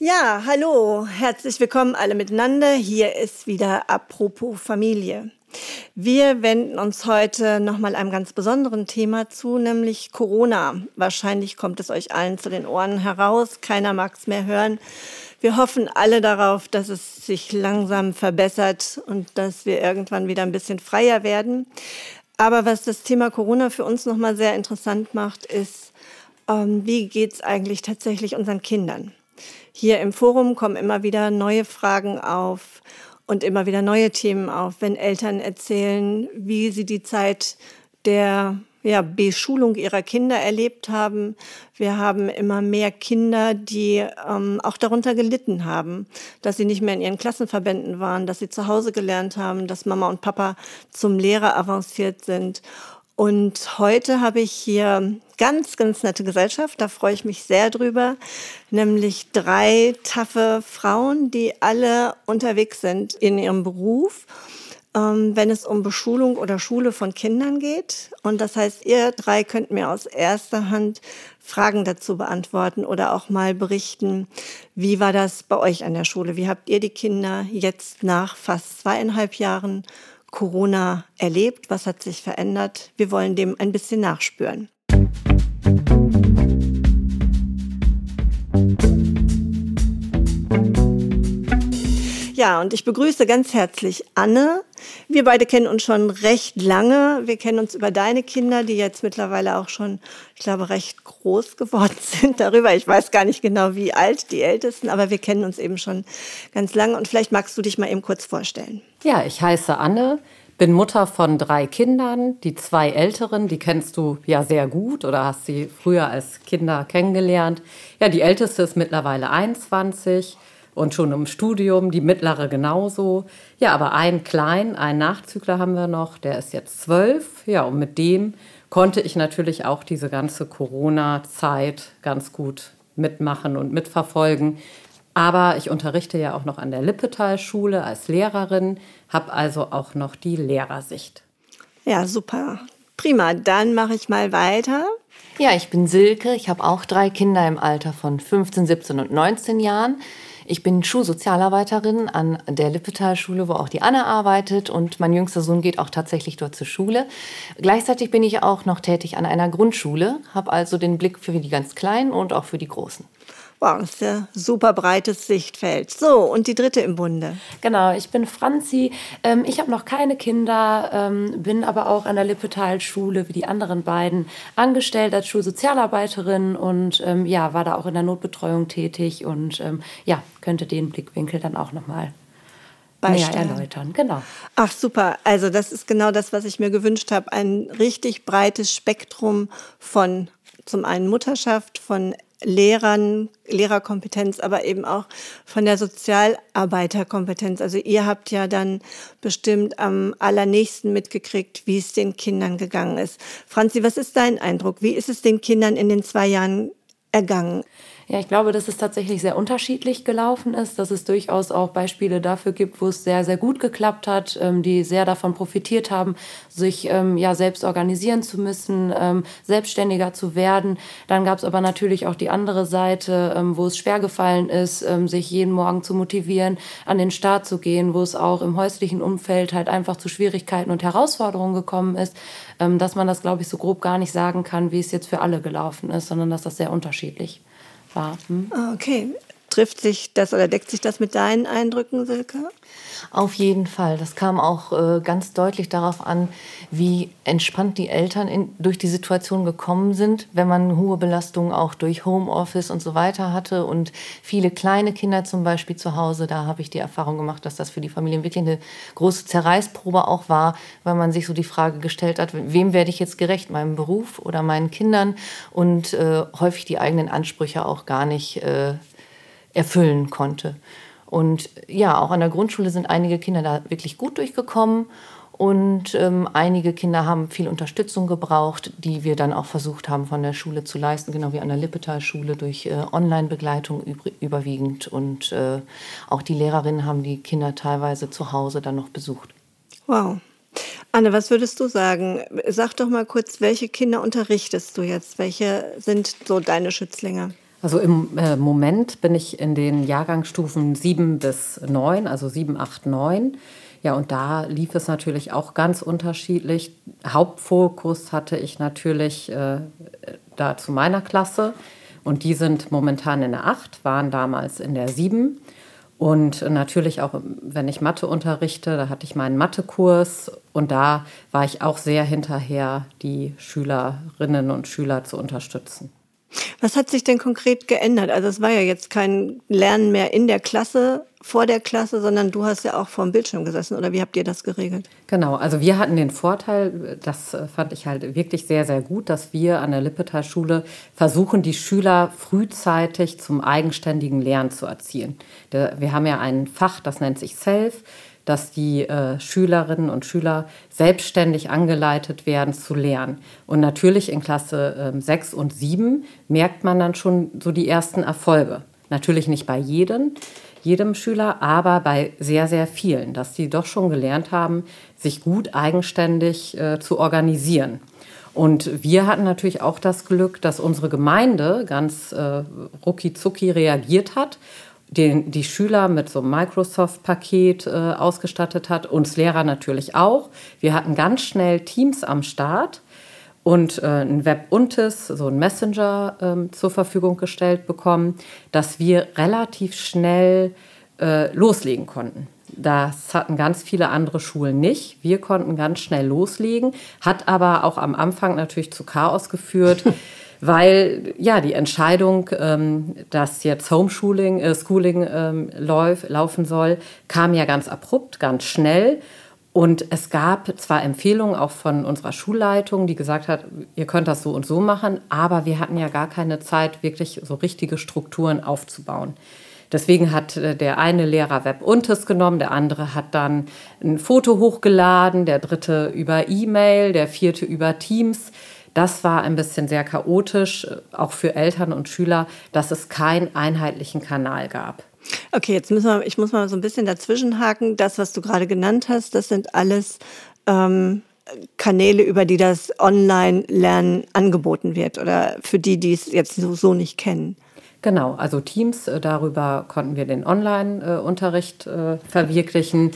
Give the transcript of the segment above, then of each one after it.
Ja, hallo, herzlich willkommen alle miteinander. Hier ist wieder Apropos Familie. Wir wenden uns heute nochmal einem ganz besonderen Thema zu, nämlich Corona. Wahrscheinlich kommt es euch allen zu den Ohren heraus. Keiner mag es mehr hören. Wir hoffen alle darauf, dass es sich langsam verbessert und dass wir irgendwann wieder ein bisschen freier werden. Aber was das Thema Corona für uns nochmal sehr interessant macht, ist, ähm, wie geht es eigentlich tatsächlich unseren Kindern? Hier im Forum kommen immer wieder neue Fragen auf und immer wieder neue Themen auf, wenn Eltern erzählen, wie sie die Zeit der ja, Beschulung ihrer Kinder erlebt haben. Wir haben immer mehr Kinder, die ähm, auch darunter gelitten haben, dass sie nicht mehr in ihren Klassenverbänden waren, dass sie zu Hause gelernt haben, dass Mama und Papa zum Lehrer avanciert sind. Und heute habe ich hier ganz, ganz nette Gesellschaft, da freue ich mich sehr drüber, nämlich drei taffe Frauen, die alle unterwegs sind in ihrem Beruf, ähm, wenn es um Beschulung oder Schule von Kindern geht. Und das heißt, ihr drei könnt mir aus erster Hand Fragen dazu beantworten oder auch mal berichten, wie war das bei euch an der Schule? Wie habt ihr die Kinder jetzt nach fast zweieinhalb Jahren Corona erlebt? Was hat sich verändert? Wir wollen dem ein bisschen nachspüren. Ja, und ich begrüße ganz herzlich Anne. Wir beide kennen uns schon recht lange. Wir kennen uns über deine Kinder, die jetzt mittlerweile auch schon, ich glaube, recht groß geworden sind darüber. Ich weiß gar nicht genau, wie alt die Ältesten, aber wir kennen uns eben schon ganz lange. Und vielleicht magst du dich mal eben kurz vorstellen. Ja, ich heiße Anne, bin Mutter von drei Kindern. Die zwei älteren, die kennst du ja sehr gut oder hast sie früher als Kinder kennengelernt. Ja, die älteste ist mittlerweile 21 und schon im Studium, die mittlere genauso. Ja, aber einen kleinen, einen Nachzügler haben wir noch, der ist jetzt zwölf. Ja, und mit dem konnte ich natürlich auch diese ganze Corona-Zeit ganz gut mitmachen und mitverfolgen. Aber ich unterrichte ja auch noch an der Lippetal-Schule als Lehrerin, habe also auch noch die Lehrersicht. Ja, super. Prima, dann mache ich mal weiter. Ja, ich bin Silke. Ich habe auch drei Kinder im Alter von 15, 17 und 19 Jahren. Ich bin Schulsozialarbeiterin an der Lippetal-Schule, wo auch die Anne arbeitet und mein jüngster Sohn geht auch tatsächlich dort zur Schule. Gleichzeitig bin ich auch noch tätig an einer Grundschule, habe also den Blick für die ganz Kleinen und auch für die Großen. Wow, das ist ja super breites Sichtfeld. So, und die dritte im Bunde. Genau, ich bin Franzi. Ähm, ich habe noch keine Kinder, ähm, bin aber auch an der Lippetal-Schule wie die anderen beiden angestellt als Schulsozialarbeiterin und ähm, ja, war da auch in der Notbetreuung tätig und ja, könnte den Blickwinkel dann auch nochmal mehr erläutern. Genau. Ach super, also das ist genau das, was ich mir gewünscht habe. Ein richtig breites Spektrum von zum einen Mutterschaft, von Lehrern, Lehrerkompetenz, aber eben auch von der Sozialarbeiterkompetenz. Also ihr habt ja dann bestimmt am allernächsten mitgekriegt, wie es den Kindern gegangen ist. Franzi, was ist dein Eindruck? Wie ist es den Kindern in den zwei Jahren ergangen? Ja, ich glaube, dass es tatsächlich sehr unterschiedlich gelaufen ist, dass es durchaus auch Beispiele dafür gibt, wo es sehr, sehr gut geklappt hat, ähm, die sehr davon profitiert haben, sich ähm, ja selbst organisieren zu müssen, ähm, selbstständiger zu werden. Dann gab es aber natürlich auch die andere Seite, wo es schwer gefallen ist, sich jeden Morgen zu motivieren, an den Start zu gehen, wo es auch im häuslichen Umfeld halt einfach zu Schwierigkeiten und Herausforderungen gekommen ist, dass man das, glaube ich, so grob gar nicht sagen kann, wie es jetzt für alle gelaufen ist, sondern dass das sehr unterschiedlich Okay. Trifft sich das oder deckt sich das mit deinen Eindrücken, Silke? Auf jeden Fall. Das kam auch äh, ganz deutlich darauf an, wie entspannt die Eltern in, durch die Situation gekommen sind, wenn man hohe Belastungen auch durch Homeoffice und so weiter hatte und viele kleine Kinder zum Beispiel zu Hause. Da habe ich die Erfahrung gemacht, dass das für die Familien wirklich eine große Zerreißprobe auch war, weil man sich so die Frage gestellt hat, wem werde ich jetzt gerecht, meinem Beruf oder meinen Kindern und äh, häufig die eigenen Ansprüche auch gar nicht äh, erfüllen konnte. Und ja, auch an der Grundschule sind einige Kinder da wirklich gut durchgekommen. Und ähm, einige Kinder haben viel Unterstützung gebraucht, die wir dann auch versucht haben von der Schule zu leisten, genau wie an der Lippetal-Schule durch äh, Online-Begleitung überwiegend. Und äh, auch die Lehrerinnen haben die Kinder teilweise zu Hause dann noch besucht. Wow. Anne, was würdest du sagen? Sag doch mal kurz, welche Kinder unterrichtest du jetzt? Welche sind so deine Schützlinge? Also im äh, Moment bin ich in den Jahrgangsstufen 7 bis 9, also 7, 8, 9. Ja, und da lief es natürlich auch ganz unterschiedlich. Hauptfokus hatte ich natürlich äh, da zu meiner Klasse. Und die sind momentan in der 8, waren damals in der 7. Und natürlich auch, wenn ich Mathe unterrichte, da hatte ich meinen Mathekurs und da war ich auch sehr hinterher, die Schülerinnen und Schüler zu unterstützen. Was hat sich denn konkret geändert? Also es war ja jetzt kein Lernen mehr in der Klasse, vor der Klasse, sondern du hast ja auch vor dem Bildschirm gesessen. Oder wie habt ihr das geregelt? Genau, also wir hatten den Vorteil, das äh, fand ich halt wirklich sehr, sehr gut, dass wir an der Lippetal-Schule versuchen, die Schüler frühzeitig zum eigenständigen Lernen zu erzielen. Wir haben ja ein Fach, das nennt sich Self dass die äh, Schülerinnen und Schüler selbstständig angeleitet werden zu lernen. Und natürlich in Klasse äh, 6 und 7 merkt man dann schon so die ersten Erfolge. Natürlich nicht bei jedem, jedem Schüler, aber bei sehr, sehr vielen, dass die doch schon gelernt haben, sich gut eigenständig äh, zu organisieren. Und wir hatten natürlich auch das Glück, dass unsere Gemeinde ganz äh, rucki reagiert hat den, die Schüler mit so einem Microsoft-Paket äh, ausgestattet hat, uns Lehrer natürlich auch. Wir hatten ganz schnell Teams am Start und äh, ein Web-Untis, so ein Messenger ähm, zur Verfügung gestellt bekommen, dass wir relativ schnell äh, loslegen konnten. Das hatten ganz viele andere Schulen nicht. Wir konnten ganz schnell loslegen, hat aber auch am Anfang natürlich zu Chaos geführt. weil ja die Entscheidung, ähm, dass jetzt Homeschooling, äh, Schooling ähm, lauf, laufen soll, kam ja ganz abrupt, ganz schnell. Und es gab zwar Empfehlungen auch von unserer Schulleitung, die gesagt hat, ihr könnt das so und so machen, aber wir hatten ja gar keine Zeit, wirklich so richtige Strukturen aufzubauen. Deswegen hat äh, der eine Lehrer Webuntes genommen, der andere hat dann ein Foto hochgeladen, der dritte über E-Mail, der vierte über Teams. Das war ein bisschen sehr chaotisch, auch für Eltern und Schüler, dass es keinen einheitlichen Kanal gab. Okay, jetzt müssen wir, ich muss mal so ein bisschen dazwischenhaken. Das, was du gerade genannt hast, das sind alles ähm, Kanäle, über die das Online-Lernen angeboten wird oder für die, die es jetzt so, so nicht kennen. Genau, also Teams, äh, darüber konnten wir den Online-Unterricht äh, verwirklichen.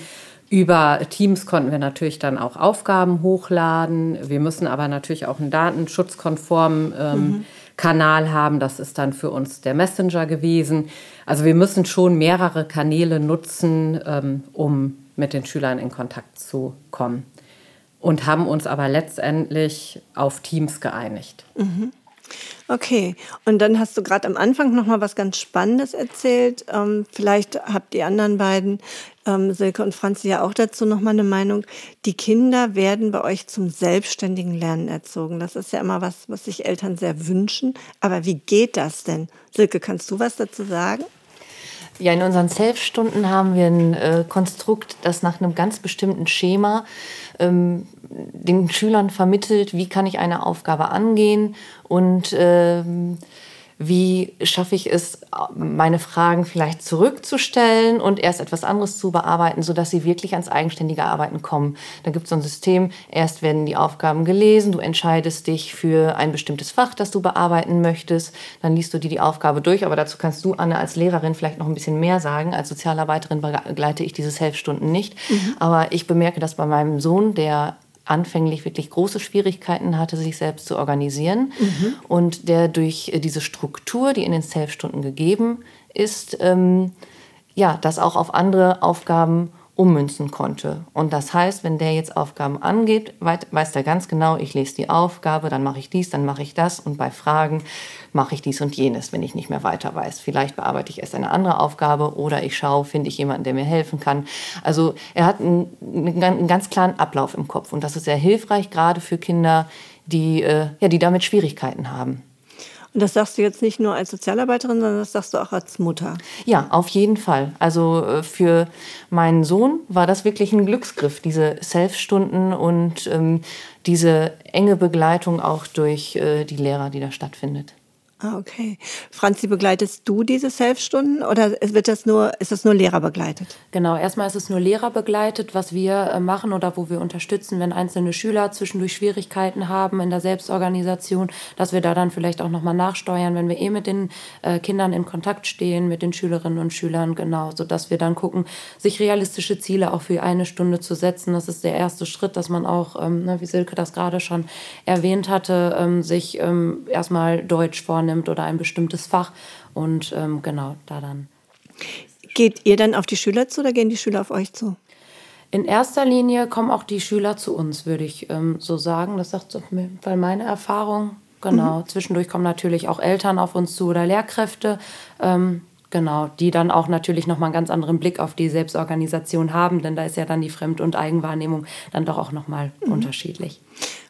Über Teams konnten wir natürlich dann auch Aufgaben hochladen. Wir müssen aber natürlich auch einen datenschutzkonformen ähm, mhm. Kanal haben. Das ist dann für uns der Messenger gewesen. Also wir müssen schon mehrere Kanäle nutzen, ähm, um mit den Schülern in Kontakt zu kommen. Und haben uns aber letztendlich auf Teams geeinigt. Mhm. Okay, und dann hast du gerade am Anfang noch mal was ganz Spannendes erzählt. Ähm, vielleicht habt die anderen beiden, ähm, Silke und Franzi, ja auch dazu noch mal eine Meinung. Die Kinder werden bei euch zum selbstständigen Lernen erzogen. Das ist ja immer was, was sich Eltern sehr wünschen. Aber wie geht das denn? Silke, kannst du was dazu sagen? Ja, in unseren Self-Stunden haben wir ein äh, Konstrukt, das nach einem ganz bestimmten Schema ähm, den Schülern vermittelt, wie kann ich eine Aufgabe angehen und ähm, wie schaffe ich es, meine Fragen vielleicht zurückzustellen und erst etwas anderes zu bearbeiten, sodass sie wirklich ans eigenständige Arbeiten kommen. Da gibt es so ein System, erst werden die Aufgaben gelesen, du entscheidest dich für ein bestimmtes Fach, das du bearbeiten möchtest, dann liest du dir die Aufgabe durch, aber dazu kannst du, Anne, als Lehrerin vielleicht noch ein bisschen mehr sagen. Als Sozialarbeiterin begleite ich diese Helfstunden nicht, mhm. aber ich bemerke das bei meinem Sohn, der anfänglich wirklich große Schwierigkeiten hatte, sich selbst zu organisieren mhm. und der durch äh, diese Struktur, die in den Self-Stunden gegeben ist, ähm, ja, das auch auf andere Aufgaben ummünzen konnte. Und das heißt, wenn der jetzt Aufgaben angeht, weiß der ganz genau, ich lese die Aufgabe, dann mache ich dies, dann mache ich das und bei Fragen mache ich dies und jenes, wenn ich nicht mehr weiter weiß. Vielleicht bearbeite ich erst eine andere Aufgabe oder ich schaue, finde ich jemanden, der mir helfen kann. Also er hat einen, einen ganz klaren Ablauf im Kopf und das ist sehr hilfreich, gerade für Kinder, die, äh, ja, die damit Schwierigkeiten haben. Und das sagst du jetzt nicht nur als Sozialarbeiterin, sondern das sagst du auch als Mutter. Ja, auf jeden Fall. Also äh, für meinen Sohn war das wirklich ein Glücksgriff, diese Self-Stunden und ähm, diese enge Begleitung auch durch äh, die Lehrer, die da stattfindet. Ah, okay. Franzi, begleitest du diese Self-Stunden oder wird das nur, ist das nur Lehrer begleitet? Genau, erstmal ist es nur Lehrer begleitet, was wir äh, machen oder wo wir unterstützen, wenn einzelne Schüler zwischendurch Schwierigkeiten haben in der Selbstorganisation, dass wir da dann vielleicht auch nochmal nachsteuern, wenn wir eh mit den äh, Kindern in Kontakt stehen, mit den Schülerinnen und Schülern, genau, sodass wir dann gucken, sich realistische Ziele auch für eine Stunde zu setzen. Das ist der erste Schritt, dass man auch, ähm, ne, wie Silke das gerade schon erwähnt hatte, ähm, sich ähm, erstmal Deutsch vornimmt nimmt oder ein bestimmtes Fach und ähm, genau da dann. Geht ihr dann auf die Schüler zu oder gehen die Schüler auf euch zu? In erster Linie kommen auch die Schüler zu uns, würde ich ähm, so sagen. Das sagt auf jeden Fall meine Erfahrung. Genau. Mhm. Zwischendurch kommen natürlich auch Eltern auf uns zu oder Lehrkräfte. Ähm, genau, die dann auch natürlich nochmal einen ganz anderen Blick auf die Selbstorganisation haben, denn da ist ja dann die Fremd- und Eigenwahrnehmung dann doch auch nochmal mhm. unterschiedlich.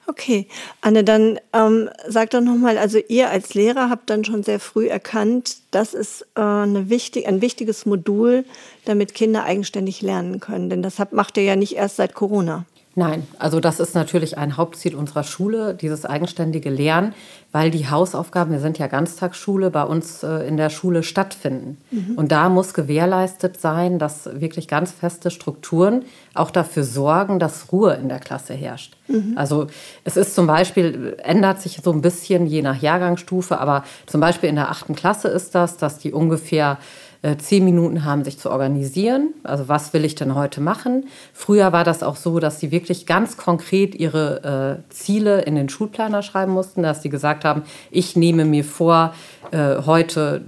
Okay, Anne, dann ähm, sag doch nochmal, also ihr als Lehrer habt dann schon sehr früh erkannt, das ist äh, eine wichtig, ein wichtiges Modul, damit Kinder eigenständig lernen können. Denn das habt, macht ihr ja nicht erst seit Corona. Nein, also das ist natürlich ein Hauptziel unserer Schule, dieses eigenständige Lernen, weil die Hausaufgaben, wir sind ja Ganztagsschule, bei uns äh, in der Schule stattfinden. Mhm. Und da muss gewährleistet sein, dass wirklich ganz feste Strukturen auch dafür sorgen, dass Ruhe in der Klasse herrscht. Mhm. Also es ist zum Beispiel, ändert sich so ein bisschen je nach Jahrgangsstufe, aber zum Beispiel in der achten Klasse ist das, dass die ungefähr äh, zehn Minuten haben, sich zu organisieren. Also was will ich denn heute machen? Früher war das auch so, dass sie wirklich ganz konkret ihre äh, Ziele in den Schulplaner schreiben mussten, dass sie gesagt haben, ich nehme mir vor, äh, heute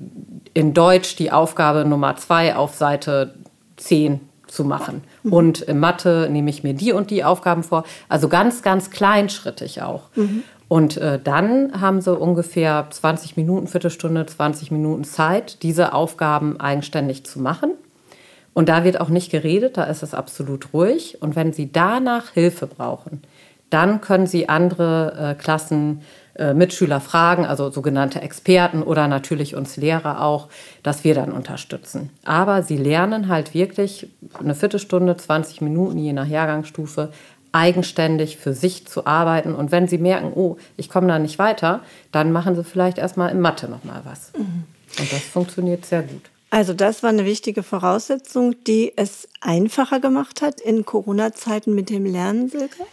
in Deutsch die Aufgabe Nummer zwei auf Seite 10 zu machen. Mhm. Und in Mathe nehme ich mir die und die Aufgaben vor. Also ganz, ganz kleinschrittig auch. Mhm. Und äh, dann haben sie ungefähr 20 Minuten, Viertelstunde, 20 Minuten Zeit, diese Aufgaben eigenständig zu machen. Und da wird auch nicht geredet, da ist es absolut ruhig. Und wenn sie danach Hilfe brauchen, dann können sie andere äh, Klassen, äh, Mitschüler fragen, also sogenannte Experten oder natürlich uns Lehrer auch, dass wir dann unterstützen. Aber sie lernen halt wirklich eine Viertelstunde, 20 Minuten, je nach Jahrgangsstufe, eigenständig für sich zu arbeiten. Und wenn sie merken, oh, ich komme da nicht weiter, dann machen sie vielleicht erstmal in Mathe nochmal was. Mhm. Und das funktioniert sehr gut. Also das war eine wichtige Voraussetzung, die es einfacher gemacht hat in Corona-Zeiten mit dem Lernen, Silke?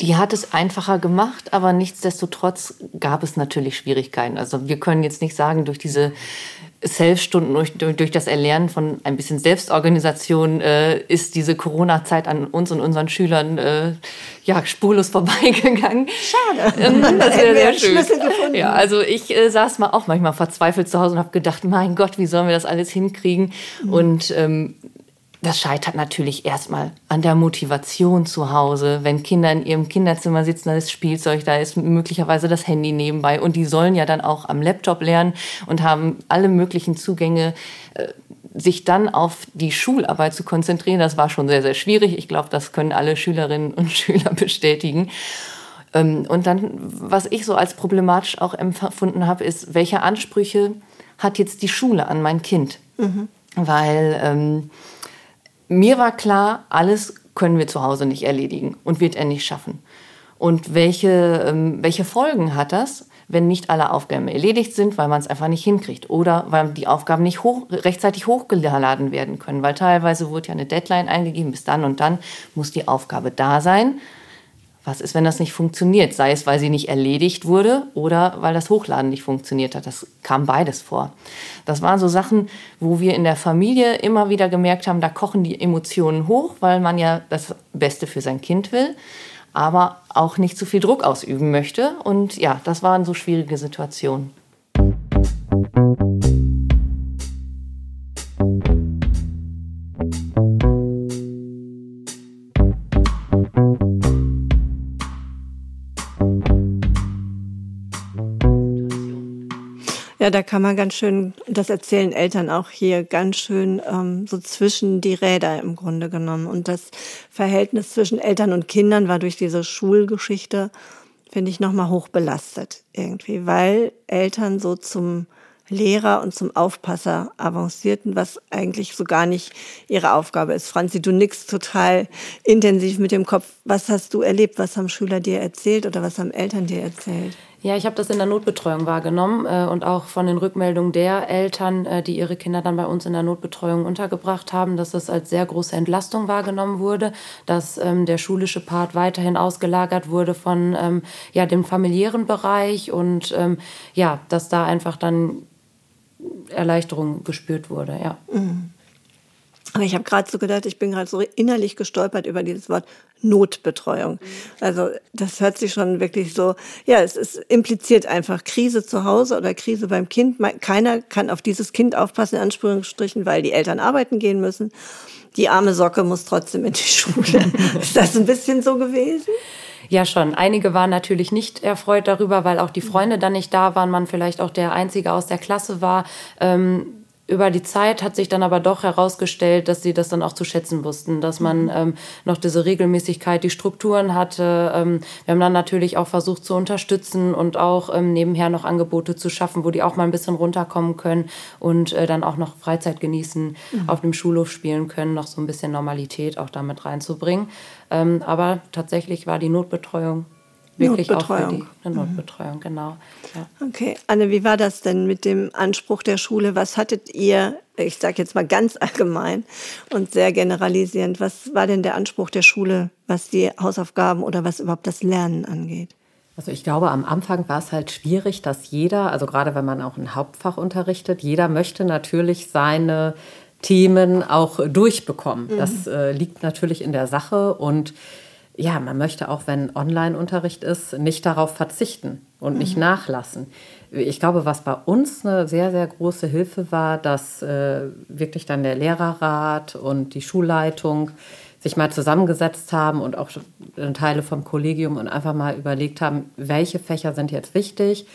Die hat es einfacher gemacht, aber nichtsdestotrotz gab es natürlich Schwierigkeiten. Also wir können jetzt nicht sagen, durch diese Self-Stunden, durch, durch, das Erlernen von ein bisschen Selbstorganisation äh, ist diese Corona-Zeit an uns und unseren Schülern äh, ja spurlos vorbeigegangen. Schade. Ähm, das wäre sehr schön. Gefunden. Ja, also ich äh, saß mal auch manchmal verzweifelt zu Hause und habe gedacht, mein Gott, wie sollen wir das alles hinkriegen? Mhm. Und ähm, das scheitert natürlich erstmal an der Motivation zu Hause. Wenn Kinder in ihrem Kinderzimmer sitzen, da ist Spielzeug, da ist möglicherweise das Handy nebenbei und die sollen ja dann auch am Laptop lernen und haben alle möglichen Zugänge. Äh, sich dann auf die Schularbeit zu konzentrieren, das war schon sehr, sehr schwierig. Ich glaube, das können alle Schülerinnen und Schüler bestätigen. Ähm, und dann, was ich so als problematisch auch empfunden habe, ist, welche Ansprüche hat jetzt die Schule an mein Kind? Mhm. Weil ähm, mir war klar, alles können wir zu Hause nicht erledigen und wird er nicht schaffen. Und welche, ähm, welche Folgen hat das, wenn nicht alle Aufgaben erledigt sind, weil man es einfach nicht hinkriegt oder weil die Aufgaben nicht hoch, rechtzeitig hochgeladen werden können, weil teilweise wurde ja eine Deadline eingegeben, bis dann und dann muss die Aufgabe da sein. Was ist, wenn das nicht funktioniert? Sei es, weil sie nicht erledigt wurde oder weil das Hochladen nicht funktioniert hat. Das kam beides vor. Das waren so Sachen, wo wir in der Familie immer wieder gemerkt haben, da kochen die Emotionen hoch, weil man ja das Beste für sein Kind will, aber auch nicht zu viel Druck ausüben möchte. Und ja, das waren so schwierige Situationen. Ja, da kann man ganz schön, das erzählen Eltern auch hier, ganz schön ähm, so zwischen die Räder im Grunde genommen. Und das Verhältnis zwischen Eltern und Kindern war durch diese Schulgeschichte, finde ich, nochmal hoch belastet irgendwie, weil Eltern so zum Lehrer und zum Aufpasser avancierten, was eigentlich so gar nicht ihre Aufgabe ist. Franzi, du nix total intensiv mit dem Kopf. Was hast du erlebt? Was haben Schüler dir erzählt oder was haben Eltern dir erzählt? Ja, ich habe das in der Notbetreuung wahrgenommen äh, und auch von den Rückmeldungen der Eltern, äh, die ihre Kinder dann bei uns in der Notbetreuung untergebracht haben, dass das als sehr große Entlastung wahrgenommen wurde, dass ähm, der schulische Part weiterhin ausgelagert wurde von ähm, ja, dem familiären Bereich und ähm, ja, dass da einfach dann Erleichterung gespürt wurde, ja. Mhm. Aber ich habe gerade so gedacht, ich bin gerade so innerlich gestolpert über dieses Wort Notbetreuung. Also das hört sich schon wirklich so, ja, es ist impliziert einfach Krise zu Hause oder Krise beim Kind. Keiner kann auf dieses Kind aufpassen, in Anführungsstrichen, weil die Eltern arbeiten gehen müssen. Die arme Socke muss trotzdem in die Schule. ist das ein bisschen so gewesen? Ja, schon. Einige waren natürlich nicht erfreut darüber, weil auch die Freunde dann nicht da waren, man vielleicht auch der Einzige aus der Klasse war. Ähm, über die Zeit hat sich dann aber doch herausgestellt, dass sie das dann auch zu schätzen wussten, dass man mhm. ähm, noch diese Regelmäßigkeit, die Strukturen hatte. Ähm, wir haben dann natürlich auch versucht zu unterstützen und auch ähm, nebenher noch Angebote zu schaffen, wo die auch mal ein bisschen runterkommen können und äh, dann auch noch Freizeit genießen, mhm. auf dem Schulhof spielen können, noch so ein bisschen Normalität auch damit reinzubringen. Ähm, aber tatsächlich war die Notbetreuung wirklich auch für die eine Notbetreuung, mhm. genau. Ja. Okay, Anne, wie war das denn mit dem Anspruch der Schule? Was hattet ihr, ich sage jetzt mal ganz allgemein und sehr generalisierend, was war denn der Anspruch der Schule, was die Hausaufgaben oder was überhaupt das Lernen angeht? Also ich glaube, am Anfang war es halt schwierig, dass jeder, also gerade wenn man auch ein Hauptfach unterrichtet, jeder möchte natürlich seine Themen auch durchbekommen. Mhm. Das äh, liegt natürlich in der Sache und ja, man möchte auch, wenn Online-Unterricht ist, nicht darauf verzichten und nicht mhm. nachlassen. Ich glaube, was bei uns eine sehr, sehr große Hilfe war, dass äh, wirklich dann der Lehrerrat und die Schulleitung sich mal zusammengesetzt haben und auch Teile vom Kollegium und einfach mal überlegt haben, welche Fächer sind jetzt wichtig,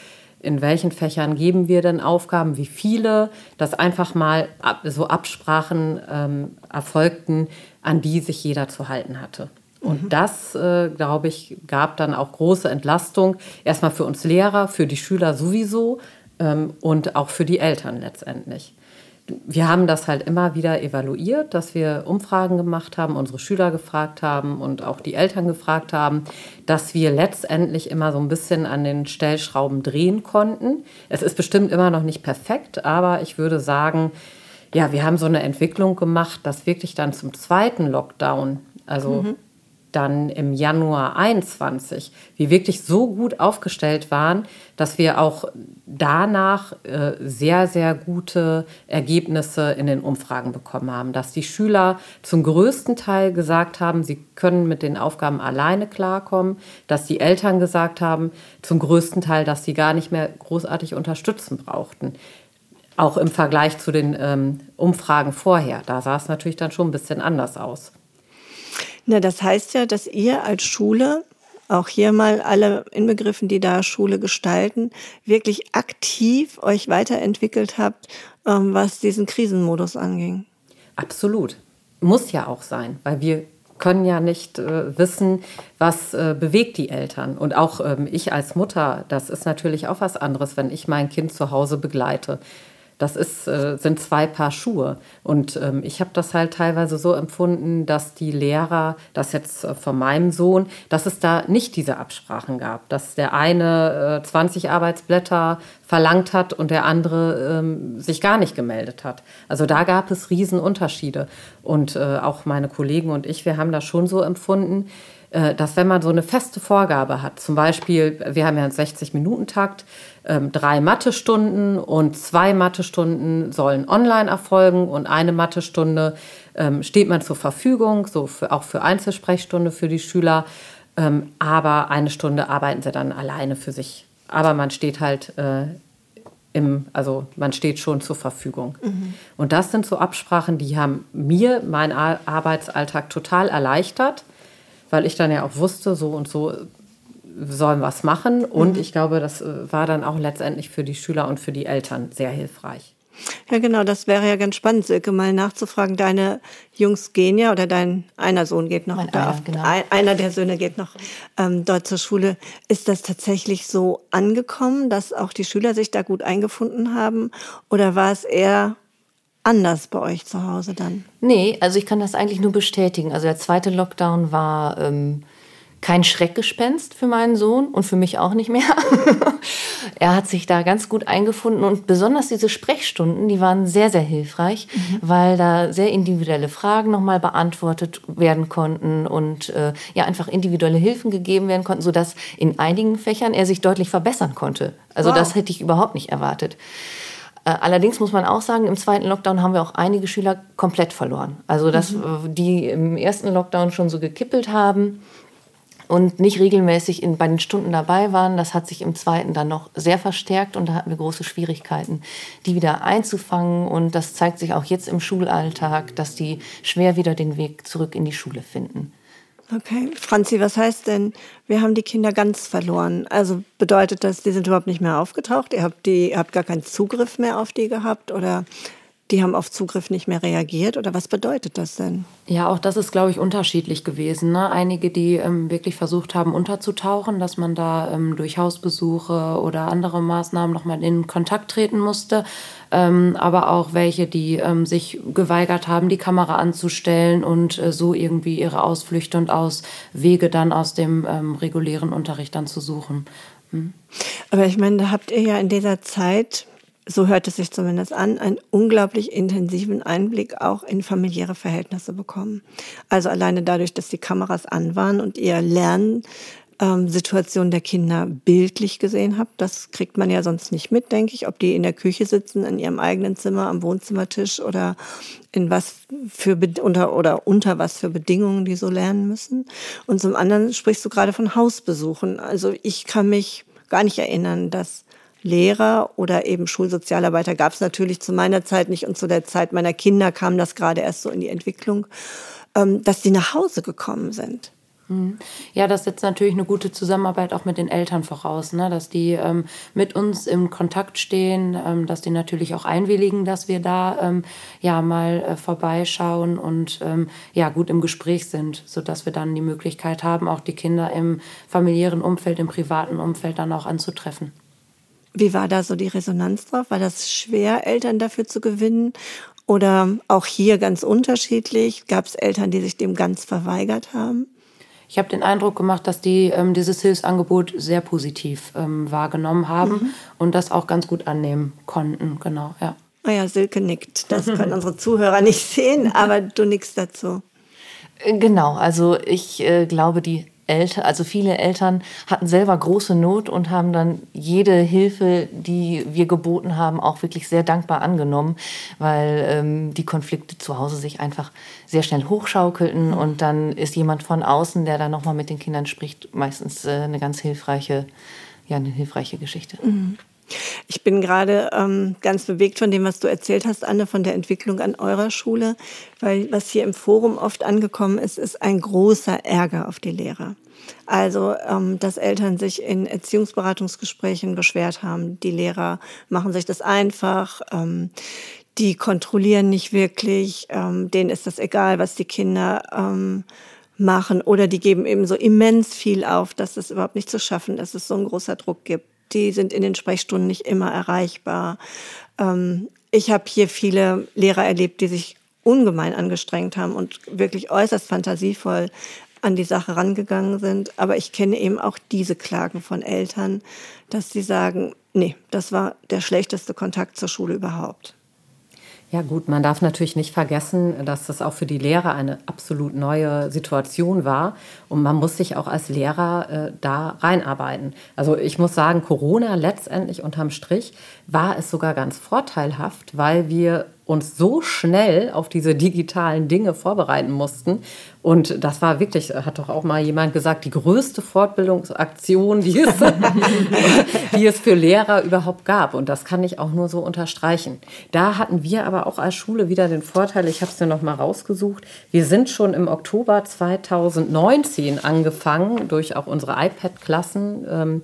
in welchen Fächern geben wir denn Aufgaben, wie viele, dass einfach mal so Absprachen ähm, erfolgten, an die sich jeder zu halten hatte. Und mhm. das, äh, glaube ich, gab dann auch große Entlastung. Erstmal für uns Lehrer, für die Schüler sowieso ähm, und auch für die Eltern letztendlich. Wir haben das halt immer wieder evaluiert, dass wir Umfragen gemacht haben, unsere Schüler gefragt haben und auch die Eltern gefragt haben, dass wir letztendlich immer so ein bisschen an den Stellschrauben drehen konnten. Es ist bestimmt immer noch nicht perfekt, aber ich würde sagen, ja, wir haben so eine Entwicklung gemacht, dass wirklich dann zum zweiten Lockdown, also mhm dann im Januar 21, wir wirklich so gut aufgestellt waren, dass wir auch danach äh, sehr, sehr gute Ergebnisse in den Umfragen bekommen haben. Dass die Schüler zum größten Teil gesagt haben, sie können mit den Aufgaben alleine klarkommen. Dass die Eltern gesagt haben, zum größten Teil, dass sie gar nicht mehr großartig unterstützen brauchten. Auch im Vergleich zu den ähm, Umfragen vorher. Da sah es natürlich dann schon ein bisschen anders aus. Na, das heißt ja, dass ihr als Schule, auch hier mal alle inbegriffen, die da Schule gestalten, wirklich aktiv euch weiterentwickelt habt, ähm, was diesen Krisenmodus anging. Absolut. Muss ja auch sein, weil wir können ja nicht äh, wissen, was äh, bewegt die Eltern. Und auch ähm, ich als Mutter, das ist natürlich auch was anderes, wenn ich mein Kind zu Hause begleite. Das ist, äh, sind zwei Paar Schuhe. Und ähm, ich habe das halt teilweise so empfunden, dass die Lehrer, das jetzt äh, von meinem Sohn, dass es da nicht diese Absprachen gab. Dass der eine äh, 20 Arbeitsblätter verlangt hat und der andere ähm, sich gar nicht gemeldet hat. Also da gab es Riesenunterschiede. Und äh, auch meine Kollegen und ich, wir haben das schon so empfunden, äh, dass wenn man so eine feste Vorgabe hat, zum Beispiel, wir haben ja einen 60-Minuten-Takt, ähm, drei Mathestunden und zwei Mathestunden sollen online erfolgen und eine Mathestunde ähm, steht man zur Verfügung, so für, auch für Einzelsprechstunde für die Schüler, ähm, aber eine Stunde arbeiten sie dann alleine für sich. Aber man steht halt äh, im, also man steht schon zur Verfügung. Mhm. Und das sind so Absprachen, die haben mir meinen Arbeitsalltag total erleichtert weil ich dann ja auch wusste, so und so sollen was machen. Und mhm. ich glaube, das äh, war dann auch letztendlich für die Schüler und für die Eltern sehr hilfreich. Ja, genau, das wäre ja ganz spannend, Silke, mal nachzufragen. Deine Jungs gehen ja, oder dein einer Sohn geht noch, da einer, genau. ein, einer der Söhne geht noch ähm, dort zur Schule. Ist das tatsächlich so angekommen, dass auch die Schüler sich da gut eingefunden haben? Oder war es eher anders bei euch zu Hause dann? Nee, also ich kann das eigentlich nur bestätigen. Also der zweite Lockdown war ähm, kein Schreckgespenst für meinen Sohn und für mich auch nicht mehr. er hat sich da ganz gut eingefunden und besonders diese Sprechstunden, die waren sehr, sehr hilfreich, mhm. weil da sehr individuelle Fragen nochmal beantwortet werden konnten und äh, ja einfach individuelle Hilfen gegeben werden konnten, sodass in einigen Fächern er sich deutlich verbessern konnte. Also wow. das hätte ich überhaupt nicht erwartet. Äh, allerdings muss man auch sagen, im zweiten Lockdown haben wir auch einige Schüler komplett verloren. Also, dass mhm. Äh, die im ersten Lockdown schon so gekippelt haben und nicht regelmäßig in, bei den Stunden dabei waren, das hat sich im zweiten dann noch sehr verstärkt und da hatten wir große Schwierigkeiten, die wieder einzufangen. Und das zeigt sich auch jetzt im Schulalltag, dass die schwer wieder den Weg zurück in die Schule finden. Okay, Franzi, was heißt denn, wir haben die Kinder ganz verloren? Also bedeutet das, die sind überhaupt nicht mehr aufgetaucht? Ihr habt, die, ihr habt gar keinen Zugriff mehr auf die gehabt? Oder die haben auf Zugriff nicht mehr reagiert oder was bedeutet das denn? Ja, auch das ist, glaube ich, unterschiedlich gewesen. Ne? Einige, die ähm, wirklich versucht haben, unterzutauchen, dass man da ähm, durch Hausbesuche oder andere Maßnahmen nochmal in Kontakt treten musste. Ähm, aber auch welche, die ähm, sich geweigert haben, die Kamera anzustellen und äh, so irgendwie ihre Ausflüchte und Auswege dann aus dem ähm, regulären Unterricht dann zu suchen. Hm? Aber ich meine, da habt ihr ja in dieser Zeit so hört es sich zumindest an, einen unglaublich intensiven Einblick auch in familiäre Verhältnisse bekommen. Also alleine dadurch, dass die Kameras an waren und ihr Lernsituation ähm, der Kinder bildlich gesehen habt. Das kriegt man ja sonst nicht mit, denke ich, ob die in der Küche sitzen, in ihrem eigenen Zimmer, am Wohnzimmertisch oder in was für unter oder unter was für Bedingungen die so lernen müssen. Und zum anderen sprichst du gerade von Hausbesuchen. Also ich kann mich gar nicht erinnern, dass Lehrer oder eben Schulsozialarbeiter gab es natürlich zu meiner Zeit nicht und zu der Zeit meiner Kinder kam das gerade erst so in die Entwicklung, ähm, dass die nach Hause gekommen sind. Mhm. Ja, das setzt natürlich eine gute Zusammenarbeit auch mit den Eltern voraus, ne? dass die ähm, mit uns im Kontakt stehen, ähm, dass die natürlich auch einwilligen, dass wir da ähm, ja mal äh, vorbeischauen und ähm, ja gut im Gespräch sind, sodass wir dann die Möglichkeit haben, auch die Kinder im familiären Umfeld, im privaten Umfeld dann auch anzutreffen. Wie war da so die Resonanz drauf? War das schwer, Eltern dafür zu gewinnen? Oder auch hier ganz unterschiedlich? Gab es Eltern, die sich dem ganz verweigert haben? Ich habe den Eindruck gemacht, dass die ähm, dieses Hilfsangebot sehr positiv ähm, wahrgenommen haben mhm. und das auch ganz gut annehmen konnten. Genau, ja. Ah ja, Silke nickt. Das können unsere Zuhörer nicht sehen, aber du nickst dazu. Genau, also ich äh, glaube, die Eltern, also viele Eltern hatten selber große Not und haben dann jede Hilfe, die wir geboten haben, auch wirklich sehr dankbar angenommen, weil ähm, die Konflikte zu Hause sich einfach sehr schnell hochschaukelten mhm. und dann ist jemand von außen, der da nochmal mit den Kindern spricht, meistens äh, eine ganz hilfreiche, ja, eine hilfreiche Geschichte. Mhm. Ich bin gerade ähm, ganz bewegt von dem, was du erzählt hast, Anne, von der Entwicklung an eurer Schule, weil was hier im Forum oft angekommen ist, ist ein großer Ärger auf die Lehrer. Also, ähm, dass Eltern sich in Erziehungsberatungsgesprächen beschwert haben, die Lehrer machen sich das einfach, ähm, die kontrollieren nicht wirklich, ähm, denen ist das egal, was die Kinder ähm, machen. Oder die geben eben so immens viel auf, dass es überhaupt nicht zu schaffen ist, dass es so ein großer Druck gibt die sind in den Sprechstunden nicht immer erreichbar. Ähm, ich habe hier viele Lehrer erlebt, die sich ungemein angestrengt haben und wirklich äußerst fantasievoll an die Sache rangegangen sind. Aber ich kenne eben auch diese Klagen von Eltern, dass sie sagen, nee, das war der schlechteste Kontakt zur Schule überhaupt. Ja gut, man darf natürlich nicht vergessen, dass das auch für die Lehrer eine absolut neue Situation war. Und man muss sich auch als Lehrer äh, da reinarbeiten. Also ich muss sagen, Corona letztendlich unterm Strich war es sogar ganz vorteilhaft, weil wir uns so schnell auf diese digitalen Dinge vorbereiten mussten. Und das war wirklich, hat doch auch mal jemand gesagt, die größte Fortbildungsaktion, die es, die es für Lehrer überhaupt gab. Und das kann ich auch nur so unterstreichen. Da hatten wir aber auch als Schule wieder den Vorteil, ich habe es mir noch mal rausgesucht, wir sind schon im Oktober 2019 angefangen, durch auch unsere iPad-Klassen, ähm,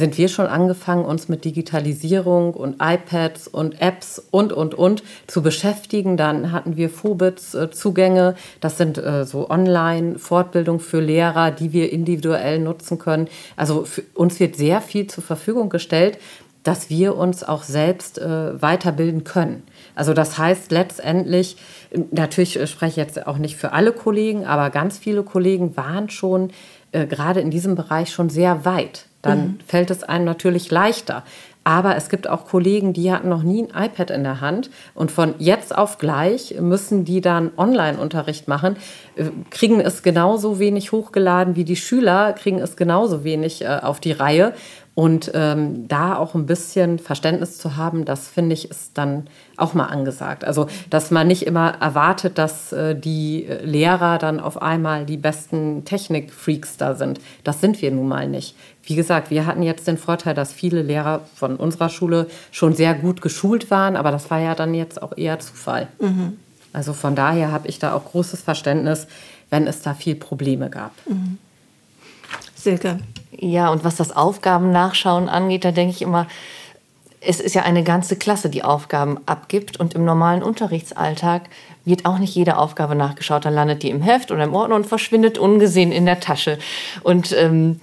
sind wir schon angefangen, uns mit Digitalisierung und iPads und Apps und, und, und zu beschäftigen. Dann hatten wir Fobits-Zugänge. Das sind äh, so Online-Fortbildungen für Lehrer, die wir individuell nutzen können. Also uns wird sehr viel zur Verfügung gestellt, dass wir uns auch selbst äh, weiterbilden können. Also das heißt letztendlich, natürlich spreche ich jetzt auch nicht für alle Kollegen, aber ganz viele Kollegen waren schon äh, gerade in diesem Bereich schon sehr weit. Dann mhm. fällt es einem natürlich leichter. Aber es gibt auch Kollegen, die hatten noch nie ein iPad in der Hand und von jetzt auf gleich müssen die dann Online-Unterricht machen, äh, kriegen es genauso wenig hochgeladen wie die Schüler, kriegen es genauso wenig äh, auf die Reihe. Und ähm, da auch ein bisschen Verständnis zu haben, das finde ich, ist dann auch mal angesagt. Also, dass man nicht immer erwartet, dass äh, die Lehrer dann auf einmal die besten Technikfreaks da sind. Das sind wir nun mal nicht. Wie gesagt, wir hatten jetzt den Vorteil, dass viele Lehrer von unserer Schule schon sehr gut geschult waren, aber das war ja dann jetzt auch eher Zufall. Mhm. Also von daher habe ich da auch großes Verständnis, wenn es da viel Probleme gab. Mhm. Silke. Ja, und was das Aufgabennachschauen angeht, da denke ich immer, es ist ja eine ganze Klasse, die Aufgaben abgibt. Und im normalen Unterrichtsalltag wird auch nicht jede Aufgabe nachgeschaut. Dann landet die im Heft oder im Ordner und verschwindet ungesehen in der Tasche. Und ähm,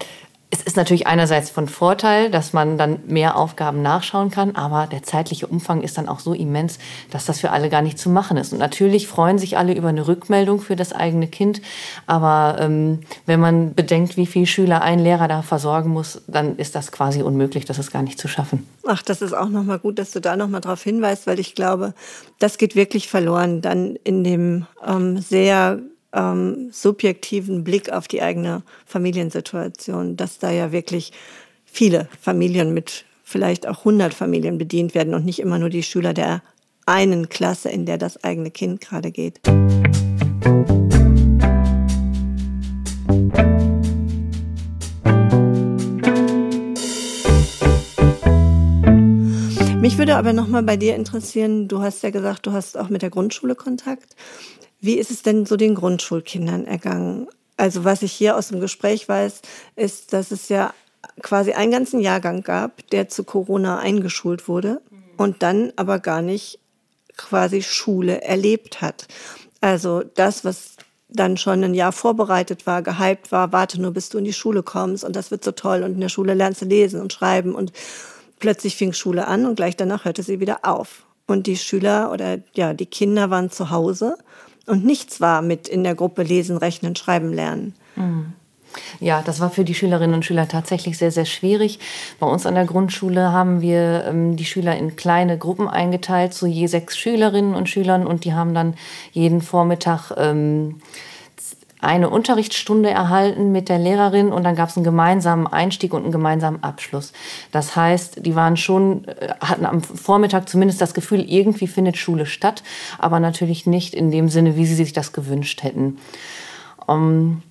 es ist natürlich einerseits von Vorteil, dass man dann mehr Aufgaben nachschauen kann, aber der zeitliche Umfang ist dann auch so immens, dass das für alle gar nicht zu machen ist. Und natürlich freuen sich alle über eine Rückmeldung für das eigene Kind, aber ähm, wenn man bedenkt, wie viele Schüler ein Lehrer da versorgen muss, dann ist das quasi unmöglich, das ist gar nicht zu schaffen. Ach, das ist auch nochmal gut, dass du da nochmal drauf hinweist, weil ich glaube, das geht wirklich verloren dann in dem ähm, sehr ähm, subjektiven Blick auf die eigene Familiensituation, dass da ja wirklich viele Familien mit vielleicht auch 100 Familien bedient werden und nicht immer nur die Schüler der einen Klasse, in der das eigene Kind gerade geht. Mich würde aber noch mal bei dir interessieren, du hast ja gesagt, du hast auch mit der Grundschule Kontakt. Wie ist es denn so den Grundschulkindern ergangen? Also was ich hier aus dem Gespräch weiß, ist, dass es ja quasi einen ganzen Jahrgang gab, der zu Corona eingeschult wurde und dann aber gar nicht quasi Schule erlebt hat. Also das, was dann schon ein Jahr vorbereitet war, gehypt war, warte nur, bis du in die Schule kommst und das wird so toll und in der Schule lernst du lesen und schreiben und plötzlich fing Schule an und gleich danach hörte sie wieder auf. Und die Schüler oder ja, die Kinder waren zu Hause und nichts war mit in der Gruppe lesen, rechnen, schreiben, lernen. Mhm. Ja, das war für die Schülerinnen und Schüler tatsächlich sehr, sehr schwierig. Bei uns an der Grundschule haben wir ähm, die Schüler in kleine Gruppen eingeteilt, so je sechs Schülerinnen und Schülern, und die haben dann jeden Vormittag ähm, eine Unterrichtsstunde erhalten mit der Lehrerin und dann gab es einen gemeinsamen Einstieg und einen gemeinsamen Abschluss. Das heißt, die waren schon, äh, hatten am Vormittag zumindest das Gefühl, irgendwie findet Schule statt, aber natürlich nicht in dem Sinne, wie sie sich das gewünscht hätten. Um, ähm,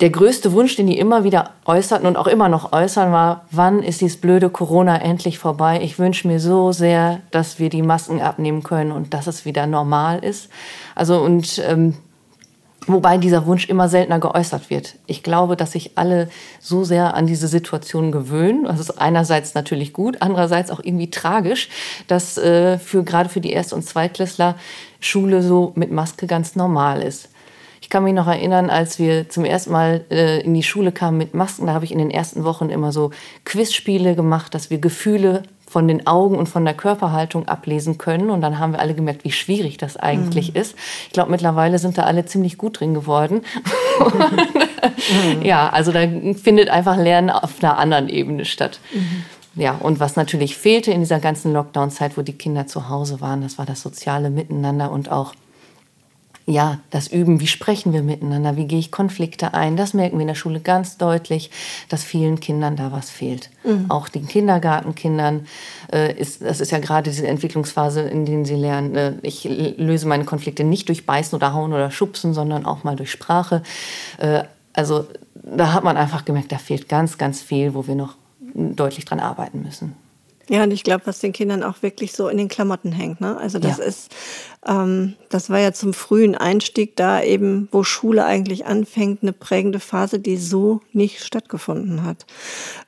der größte Wunsch, den die immer wieder äußerten und auch immer noch äußern, war, wann ist dieses blöde Corona endlich vorbei? Ich wünsche mir so sehr, dass wir die Masken abnehmen können und dass es wieder normal ist. Also und ähm, Wobei dieser Wunsch immer seltener geäußert wird. Ich glaube, dass sich alle so sehr an diese Situation gewöhnen. Das ist einerseits natürlich gut, andererseits auch irgendwie tragisch, dass äh, für, gerade für die Erst- und Zweitklässler Schule so mit Maske ganz normal ist. Ich kann mich noch erinnern, als wir zum ersten Mal äh, in die Schule kamen mit Masken, da habe ich in den ersten Wochen immer so Quizspiele gemacht, dass wir Gefühle von den Augen und von der Körperhaltung ablesen können. Und dann haben wir alle gemerkt, wie schwierig das eigentlich mhm. ist. Ich glaube, mittlerweile sind da alle ziemlich gut drin geworden. mhm. Ja, also da findet einfach Lernen auf einer anderen Ebene statt. Mhm. Ja, und was natürlich fehlte in dieser ganzen Lockdown-Zeit, wo die Kinder zu Hause waren, das war das soziale Miteinander und auch ja, das Üben, wie sprechen wir miteinander, wie gehe ich Konflikte ein, das merken wir in der Schule ganz deutlich, dass vielen Kindern da was fehlt. Mhm. Auch den Kindergartenkindern äh, ist, das ist ja gerade diese Entwicklungsphase, in der sie lernen, äh, ich löse meine Konflikte nicht durch Beißen oder Hauen oder Schubsen, sondern auch mal durch Sprache. Äh, also da hat man einfach gemerkt, da fehlt ganz, ganz viel, wo wir noch deutlich dran arbeiten müssen. Ja, und ich glaube, was den Kindern auch wirklich so in den Klamotten hängt. Ne? Also das ja. ist, ähm, das war ja zum frühen Einstieg da eben, wo Schule eigentlich anfängt, eine prägende Phase, die so nicht stattgefunden hat.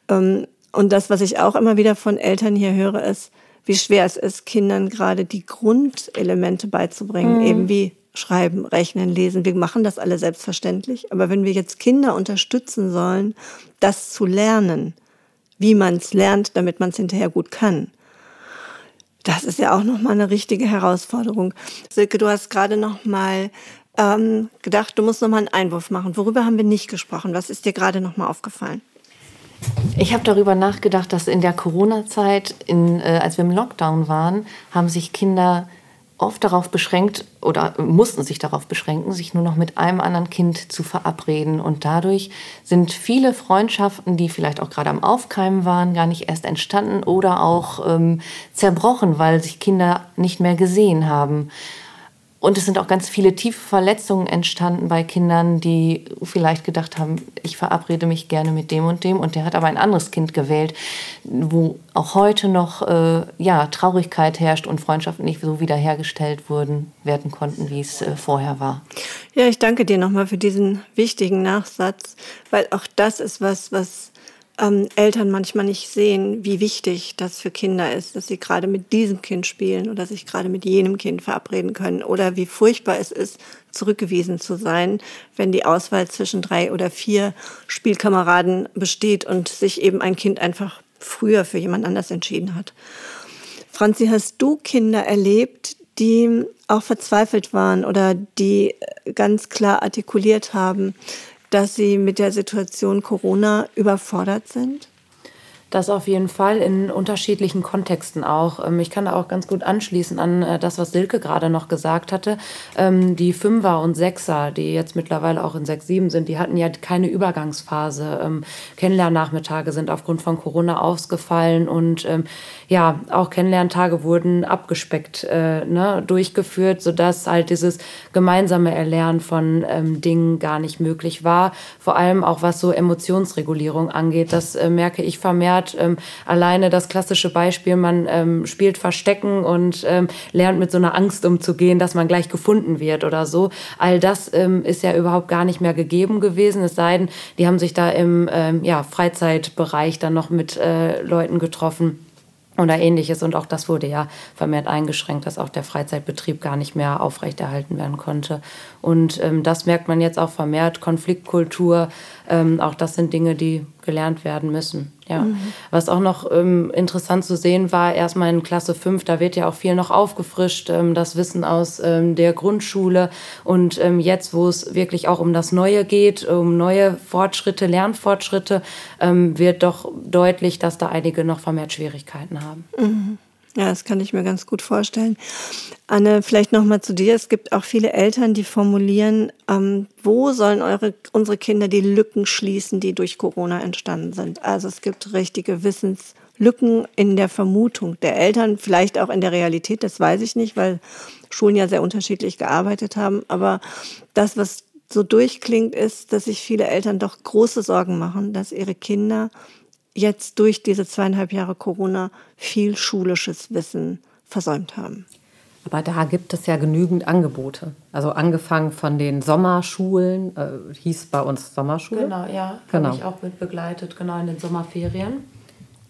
Ähm, und das, was ich auch immer wieder von Eltern hier höre, ist, wie schwer es ist, Kindern gerade die Grundelemente beizubringen, mhm. eben wie Schreiben, Rechnen, Lesen. Wir machen das alle selbstverständlich. Aber wenn wir jetzt Kinder unterstützen sollen, das zu lernen, wie man es lernt, damit man es hinterher gut kann. Das ist ja auch nochmal eine richtige Herausforderung. Silke, du hast gerade nochmal ähm, gedacht, du musst noch mal einen Einwurf machen. Worüber haben wir nicht gesprochen? Was ist dir gerade noch mal aufgefallen? Ich habe darüber nachgedacht, dass in der Corona-Zeit, äh, als wir im Lockdown waren, haben sich Kinder oft darauf beschränkt oder mussten sich darauf beschränken, sich nur noch mit einem anderen Kind zu verabreden. Und dadurch sind viele Freundschaften, die vielleicht auch gerade am Aufkeimen waren, gar nicht erst entstanden oder auch ähm, zerbrochen, weil sich Kinder nicht mehr gesehen haben. Und es sind auch ganz viele tiefe Verletzungen entstanden bei Kindern, die vielleicht gedacht haben, ich verabrede mich gerne mit dem und dem. Und der hat aber ein anderes Kind gewählt, wo auch heute noch äh, ja, Traurigkeit herrscht und Freundschaften nicht so wiederhergestellt wurden, werden konnten, wie es äh, vorher war. Ja, ich danke dir nochmal für diesen wichtigen Nachsatz, weil auch das ist was, was ähm, Eltern manchmal nicht sehen, wie wichtig das für Kinder ist, dass sie gerade mit diesem Kind spielen oder sich gerade mit jenem Kind verabreden können oder wie furchtbar es ist, zurückgewiesen zu sein, wenn die Auswahl zwischen drei oder vier Spielkameraden besteht und sich eben ein Kind einfach früher für jemand anders entschieden hat. Franzi, hast du Kinder erlebt, die auch verzweifelt waren oder die ganz klar artikuliert haben, dass Sie mit der Situation Corona überfordert sind? Das auf jeden Fall in unterschiedlichen Kontexten auch. Ähm, ich kann da auch ganz gut anschließen an äh, das, was Silke gerade noch gesagt hatte. Ähm, die Fünfer und Sechser, die jetzt mittlerweile auch in sechs, sieben sind, die hatten ja keine Übergangsphase. Ähm, Kennenlernnachmittage sind aufgrund von Corona ausgefallen und ja, auch Kennenlerntage wurden abgespeckt äh, ne, durchgeführt, sodass halt dieses gemeinsame Erlernen von Dingen gar nicht möglich war. Vor allem auch was so Emotionsregulierung angeht. Das äh, merke ich vermehrt hat. Ähm, alleine das klassische Beispiel, man ähm, spielt Verstecken und ähm, lernt mit so einer Angst umzugehen, dass man gleich gefunden wird oder so. All das ähm, ist ja überhaupt gar nicht mehr gegeben gewesen. Es sei denn, die haben sich da im ähm, ja, Freizeitbereich dann noch mit äh, Leuten getroffen oder ähnliches. Und auch das wurde ja vermehrt eingeschränkt, dass auch der Freizeitbetrieb gar nicht mehr aufrechterhalten werden konnte. Und ähm, das merkt man jetzt auch vermehrt, Konfliktkultur, ähm, auch das sind Dinge, die gelernt werden müssen. Ja. Mhm. Was auch noch ähm, interessant zu sehen war, erstmal in Klasse 5, da wird ja auch viel noch aufgefrischt, ähm, das Wissen aus ähm, der Grundschule. Und ähm, jetzt, wo es wirklich auch um das Neue geht, um neue Fortschritte, Lernfortschritte, ähm, wird doch deutlich, dass da einige noch vermehrt Schwierigkeiten haben. Mhm. Ja, das kann ich mir ganz gut vorstellen. Anne, vielleicht noch mal zu dir. Es gibt auch viele Eltern, die formulieren, ähm, wo sollen eure, unsere Kinder die Lücken schließen, die durch Corona entstanden sind. Also es gibt richtige Wissenslücken in der Vermutung der Eltern, vielleicht auch in der Realität, das weiß ich nicht, weil Schulen ja sehr unterschiedlich gearbeitet haben. Aber das, was so durchklingt, ist, dass sich viele Eltern doch große Sorgen machen, dass ihre Kinder jetzt durch diese zweieinhalb Jahre Corona viel schulisches Wissen versäumt haben. Aber da gibt es ja genügend Angebote. Also angefangen von den Sommerschulen, äh, hieß bei uns Sommerschule. Genau, ja, genau. habe ich auch mit begleitet, genau in den Sommerferien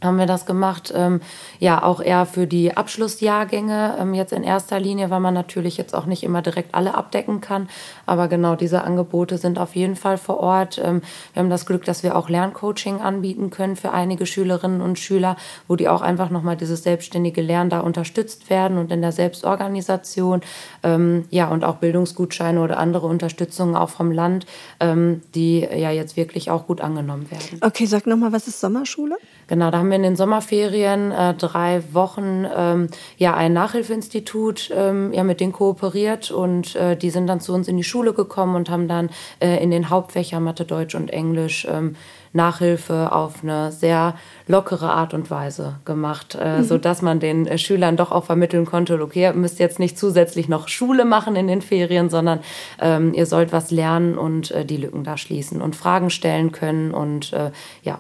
haben wir das gemacht. Ähm, ja, auch eher für die Abschlussjahrgänge ähm, jetzt in erster Linie, weil man natürlich jetzt auch nicht immer direkt alle abdecken kann. Aber genau diese Angebote sind auf jeden Fall vor Ort. Ähm, wir haben das Glück, dass wir auch Lerncoaching anbieten können für einige Schülerinnen und Schüler, wo die auch einfach nochmal dieses selbstständige Lernen da unterstützt werden und in der Selbstorganisation. Ähm, ja, und auch Bildungsgutscheine oder andere Unterstützungen auch vom Land, ähm, die ja jetzt wirklich auch gut angenommen werden. Okay, sag nochmal, was ist Sommerschule? Genau, da haben wir in den Sommerferien äh, drei Wochen ähm, ja ein Nachhilfeinstitut ähm, ja mit denen kooperiert und äh, die sind dann zu uns in die Schule gekommen und haben dann äh, in den Hauptfächern Mathe, Deutsch und Englisch ähm, Nachhilfe auf eine sehr lockere Art und Weise gemacht, äh, mhm. so dass man den äh, Schülern doch auch vermitteln konnte, okay, ihr müsst jetzt nicht zusätzlich noch Schule machen in den Ferien, sondern ähm, ihr sollt was lernen und äh, die Lücken da schließen und Fragen stellen können und äh, ja,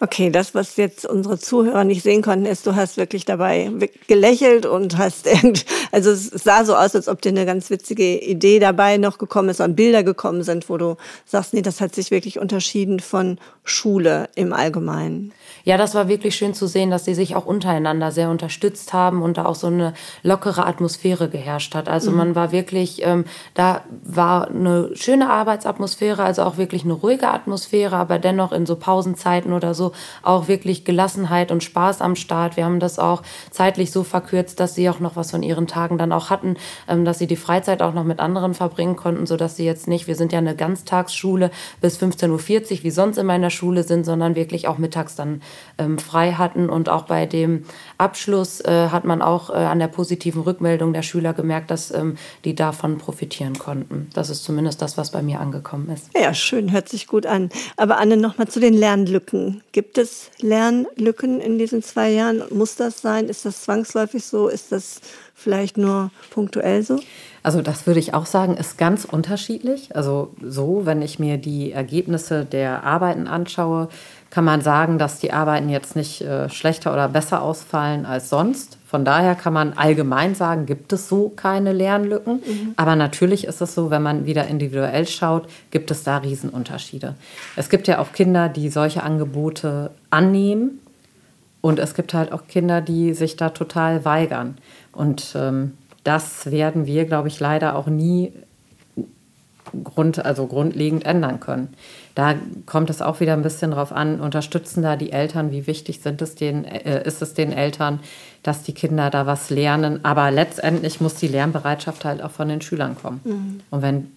Okay, das, was jetzt unsere Zuhörer nicht sehen konnten, ist, du hast wirklich dabei gelächelt und hast also es sah so aus, als ob dir eine ganz witzige Idee dabei noch gekommen ist, an Bilder gekommen sind, wo du sagst, nee, das hat sich wirklich unterschieden von Schule im Allgemeinen ja, das war wirklich schön zu sehen, dass sie sich auch untereinander sehr unterstützt haben und da auch so eine lockere Atmosphäre geherrscht hat. Also mhm. man war wirklich, ähm, da war eine schöne Arbeitsatmosphäre, also auch wirklich eine ruhige Atmosphäre, aber dennoch in so Pausenzeiten oder so auch wirklich Gelassenheit und Spaß am Start. Wir haben das auch zeitlich so verkürzt, dass sie auch noch was von ihren Tagen dann auch hatten, ähm, dass sie die Freizeit auch noch mit anderen verbringen konnten, sodass sie jetzt nicht, wir sind ja eine Ganztagsschule bis 15.40 Uhr, wie sonst in meiner Schule sind, sondern wirklich auch mittags dann ähm, frei hatten. Und auch bei dem Abschluss äh, hat man auch äh, an der positiven Rückmeldung der Schüler gemerkt, dass ähm, die davon profitieren konnten. Das ist zumindest das, was bei mir angekommen ist. Ja, schön, hört sich gut an. Aber Anne, nochmal zu den Lernlücken. Gibt es Lernlücken in diesen zwei Jahren? Muss das sein? Ist das zwangsläufig so? Ist das vielleicht nur punktuell so? Also das würde ich auch sagen, ist ganz unterschiedlich. Also so, wenn ich mir die Ergebnisse der Arbeiten anschaue, kann man sagen, dass die Arbeiten jetzt nicht äh, schlechter oder besser ausfallen als sonst. Von daher kann man allgemein sagen, gibt es so keine Lernlücken. Mhm. Aber natürlich ist es so, wenn man wieder individuell schaut, gibt es da Riesenunterschiede. Es gibt ja auch Kinder, die solche Angebote annehmen. Und es gibt halt auch Kinder, die sich da total weigern. Und ähm, das werden wir, glaube ich, leider auch nie grund, also grundlegend ändern können. Da kommt es auch wieder ein bisschen drauf an, unterstützen da die Eltern, wie wichtig sind es den, äh, ist es den Eltern, dass die Kinder da was lernen. Aber letztendlich muss die Lernbereitschaft halt auch von den Schülern kommen. Mhm. Und wenn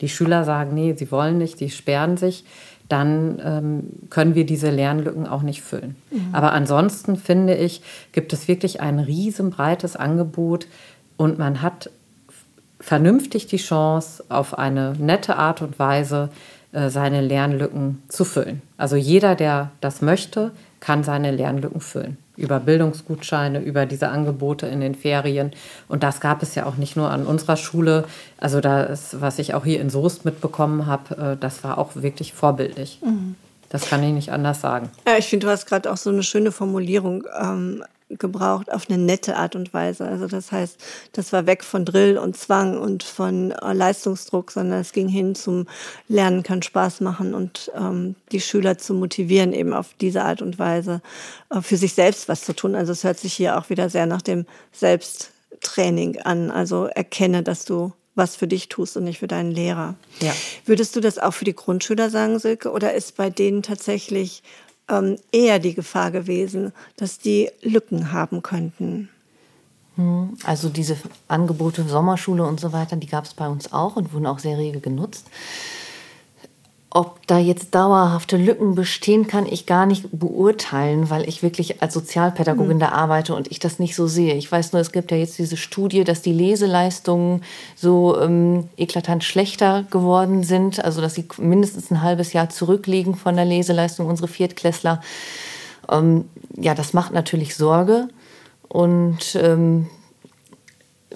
die Schüler sagen, nee, sie wollen nicht, sie sperren sich, dann ähm, können wir diese Lernlücken auch nicht füllen. Mhm. Aber ansonsten finde ich, gibt es wirklich ein riesenbreites Angebot und man hat vernünftig die Chance, auf eine nette Art und Weise äh, seine Lernlücken zu füllen. Also jeder, der das möchte, kann seine Lernlücken füllen. Über Bildungsgutscheine, über diese Angebote in den Ferien. Und das gab es ja auch nicht nur an unserer Schule. Also das, was ich auch hier in Soest mitbekommen habe, äh, das war auch wirklich vorbildlich. Mhm. Das kann ich nicht anders sagen. Ja, ich finde, du hast gerade auch so eine schöne Formulierung ähm, gebraucht auf eine nette Art und Weise. Also das heißt, das war weg von Drill und Zwang und von äh, Leistungsdruck, sondern es ging hin zum Lernen kann Spaß machen und ähm, die Schüler zu motivieren, eben auf diese Art und Weise äh, für sich selbst was zu tun. Also es hört sich hier auch wieder sehr nach dem Selbsttraining an. Also erkenne, dass du was für dich tust und nicht für deinen Lehrer. Ja. Würdest du das auch für die Grundschüler sagen, Silke? Oder ist bei denen tatsächlich ähm, eher die Gefahr gewesen, dass die Lücken haben könnten. Hm, also diese Angebote Sommerschule und so weiter, die gab es bei uns auch und wurden auch sehr rege genutzt. Ob da jetzt dauerhafte Lücken bestehen, kann ich gar nicht beurteilen, weil ich wirklich als Sozialpädagogin mhm. da arbeite und ich das nicht so sehe. Ich weiß nur, es gibt ja jetzt diese Studie, dass die Leseleistungen so ähm, eklatant schlechter geworden sind, also dass sie mindestens ein halbes Jahr zurückliegen von der Leseleistung unserer Viertklässler. Ähm, ja, das macht natürlich Sorge und ähm,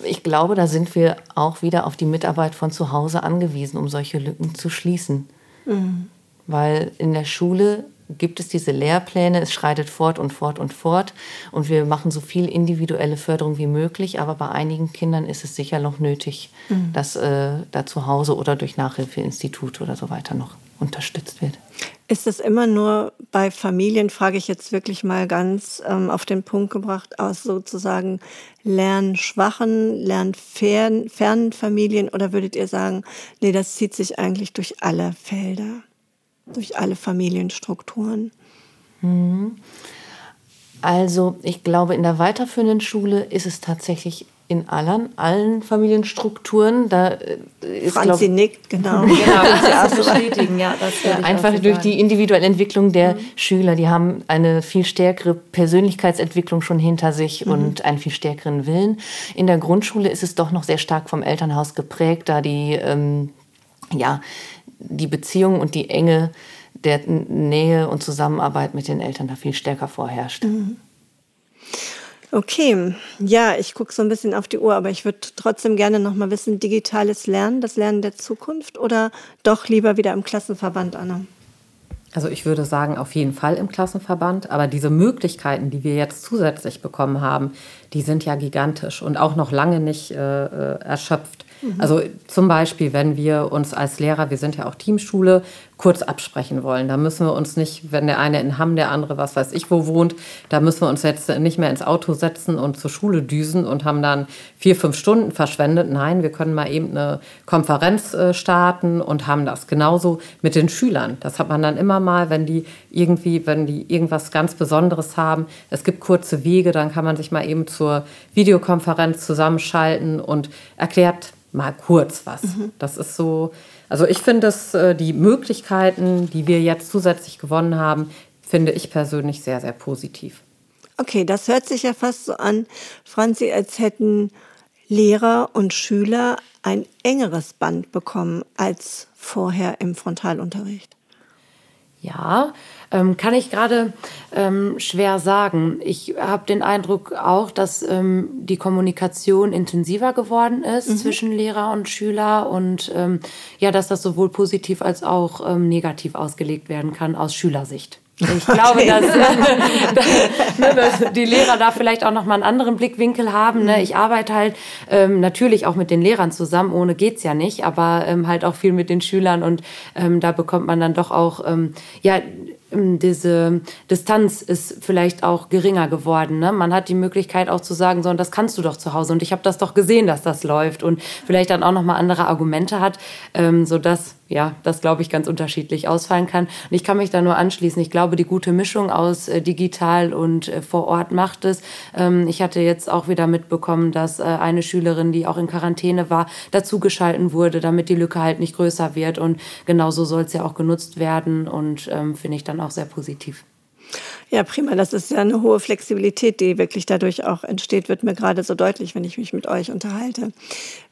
ich glaube, da sind wir auch wieder auf die Mitarbeit von zu Hause angewiesen, um solche Lücken zu schließen. Mhm. Weil in der Schule gibt es diese Lehrpläne, es schreitet fort und fort und fort und wir machen so viel individuelle Förderung wie möglich, aber bei einigen Kindern ist es sicher noch nötig, mhm. dass äh, da zu Hause oder durch Nachhilfeinstitute oder so weiter noch unterstützt wird. Ist das immer nur bei Familien, frage ich jetzt wirklich mal ganz ähm, auf den Punkt gebracht, aus sozusagen lernschwachen, lernfernen Familien oder würdet ihr sagen, nee, das zieht sich eigentlich durch alle Felder, durch alle Familienstrukturen? Mhm. Also ich glaube, in der weiterführenden Schule ist es tatsächlich in allen, allen Familienstrukturen. Da äh, ist, Franzi glaub, nickt, genau. genau das bestätigen, ja. Das Einfach durch sagen. die individuelle Entwicklung der mhm. Schüler. Die haben eine viel stärkere Persönlichkeitsentwicklung schon hinter sich mhm. und einen viel stärkeren Willen. In der Grundschule ist es doch noch sehr stark vom Elternhaus geprägt, da die, ähm, ja, die Beziehung und die Enge der Nähe und Zusammenarbeit mit den Eltern da viel stärker vorherrscht. Mhm. Okay, ja, ich gucke so ein bisschen auf die Uhr, aber ich würde trotzdem gerne noch mal wissen, digitales Lernen, das Lernen der Zukunft oder doch lieber wieder im Klassenverband, Anna? Also ich würde sagen, auf jeden Fall im Klassenverband, aber diese Möglichkeiten, die wir jetzt zusätzlich bekommen haben, die sind ja gigantisch und auch noch lange nicht äh, äh erschöpft. Mhm. Also zum Beispiel, wenn wir uns als Lehrer, wir sind ja auch Teamschule, kurz absprechen wollen. Da müssen wir uns nicht, wenn der eine in Hamm, der andere was weiß ich wo wohnt, da müssen wir uns jetzt nicht mehr ins Auto setzen und zur Schule düsen und haben dann vier, fünf Stunden verschwendet. Nein, wir können mal eben eine Konferenz äh, starten und haben das. Genauso mit den Schülern. Das hat man dann immer mal, wenn die irgendwie, wenn die irgendwas ganz Besonderes haben. Es gibt kurze Wege, dann kann man sich mal eben zur Videokonferenz zusammenschalten und erklärt mal kurz was. Mhm. Das ist so, also ich finde, dass äh, die Möglichkeiten, die wir jetzt zusätzlich gewonnen haben, finde ich persönlich sehr, sehr positiv. Okay, das hört sich ja fast so an, Franzi, als hätten Lehrer und Schüler ein engeres Band bekommen als vorher im Frontalunterricht. Ja, ähm, kann ich gerade ähm, schwer sagen. Ich habe den Eindruck auch, dass ähm, die Kommunikation intensiver geworden ist mhm. zwischen Lehrer und Schüler und ähm, ja, dass das sowohl positiv als auch ähm, negativ ausgelegt werden kann aus Schülersicht. Ich glaube, dass, ne, dass, die Lehrer da vielleicht auch noch mal einen anderen Blickwinkel haben. Ne? Ich arbeite halt ähm, natürlich auch mit den Lehrern zusammen, ohne geht's ja nicht, aber ähm, halt auch viel mit den Schülern und ähm, da bekommt man dann doch auch ähm, ja diese Distanz ist vielleicht auch geringer geworden. Ne? Man hat die Möglichkeit auch zu sagen, so, und das kannst du doch zu Hause. Und ich habe das doch gesehen, dass das läuft. Und vielleicht dann auch noch mal andere Argumente hat, ähm, sodass ja, das glaube ich ganz unterschiedlich ausfallen kann. Und ich kann mich da nur anschließen. Ich glaube, die gute Mischung aus äh, digital und äh, vor Ort macht es. Ähm, ich hatte jetzt auch wieder mitbekommen, dass äh, eine Schülerin, die auch in Quarantäne war, dazugeschalten wurde, damit die Lücke halt nicht größer wird. Und genauso soll es ja auch genutzt werden und ähm, finde ich dann auch sehr positiv. Ja, prima. Das ist ja eine hohe Flexibilität, die wirklich dadurch auch entsteht, wird mir gerade so deutlich, wenn ich mich mit euch unterhalte.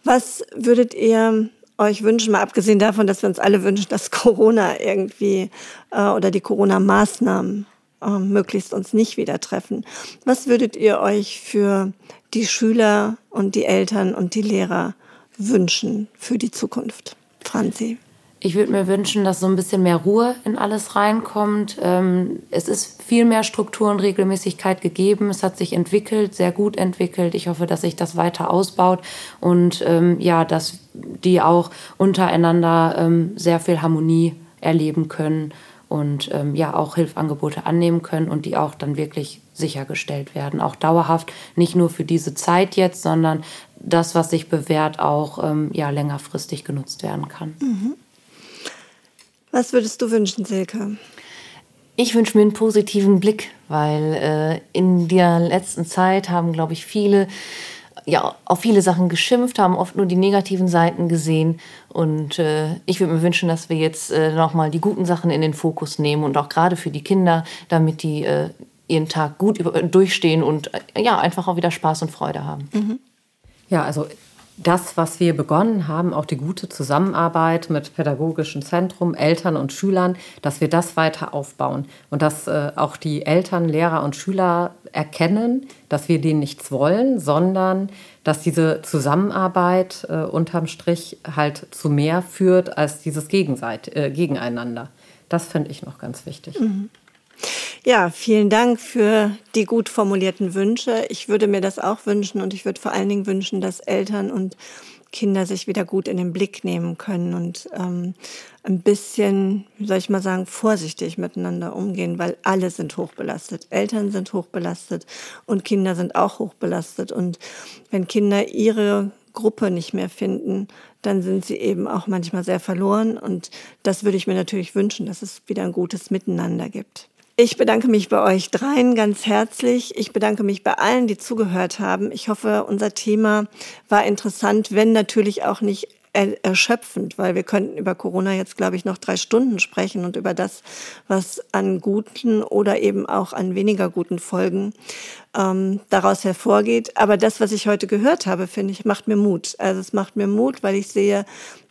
Was würdet ihr euch wünschen, mal abgesehen davon, dass wir uns alle wünschen, dass Corona irgendwie äh, oder die Corona-Maßnahmen äh, möglichst uns nicht wieder treffen. Was würdet ihr euch für die Schüler und die Eltern und die Lehrer wünschen für die Zukunft? Franzi. Ich würde mir wünschen, dass so ein bisschen mehr Ruhe in alles reinkommt. Ähm, es ist viel mehr Struktur und Regelmäßigkeit gegeben. Es hat sich entwickelt, sehr gut entwickelt. Ich hoffe, dass sich das weiter ausbaut und ähm, ja, dass die auch untereinander ähm, sehr viel Harmonie erleben können und ja auch Hilfangebote annehmen können und die auch dann wirklich sichergestellt werden, auch dauerhaft, nicht nur für diese Zeit jetzt, sondern das, was sich bewährt, auch ja längerfristig genutzt werden kann. Mhm. Was würdest du wünschen, Silke? Ich wünsche mir einen positiven Blick, weil äh, in der letzten Zeit haben, glaube ich, viele ja, auf viele Sachen geschimpft, haben oft nur die negativen Seiten gesehen. Und äh, ich würde mir wünschen, dass wir jetzt äh, nochmal die guten Sachen in den Fokus nehmen und auch gerade für die Kinder, damit die äh, ihren Tag gut über, durchstehen und äh, ja, einfach auch wieder Spaß und Freude haben. Mhm. Ja, also das, was wir begonnen haben, auch die gute Zusammenarbeit mit pädagogischen Zentrum, Eltern und Schülern, dass wir das weiter aufbauen und dass äh, auch die Eltern, Lehrer und Schüler erkennen, dass wir denen nichts wollen, sondern dass diese Zusammenarbeit äh, unterm Strich halt zu mehr führt als dieses Gegenseit äh, Gegeneinander. Das finde ich noch ganz wichtig. Mhm. Ja, vielen Dank für die gut formulierten Wünsche. Ich würde mir das auch wünschen und ich würde vor allen Dingen wünschen, dass Eltern und Kinder sich wieder gut in den Blick nehmen können und ähm, ein bisschen, wie soll ich mal sagen, vorsichtig miteinander umgehen, weil alle sind hochbelastet. Eltern sind hochbelastet und Kinder sind auch hochbelastet. Und wenn Kinder ihre Gruppe nicht mehr finden, dann sind sie eben auch manchmal sehr verloren. Und das würde ich mir natürlich wünschen, dass es wieder ein gutes Miteinander gibt. Ich bedanke mich bei euch dreien ganz herzlich. Ich bedanke mich bei allen, die zugehört haben. Ich hoffe, unser Thema war interessant, wenn natürlich auch nicht erschöpfend, weil wir könnten über Corona jetzt, glaube ich, noch drei Stunden sprechen und über das, was an guten oder eben auch an weniger guten Folgen ähm, daraus hervorgeht. Aber das, was ich heute gehört habe, finde ich, macht mir Mut. Also es macht mir Mut, weil ich sehe,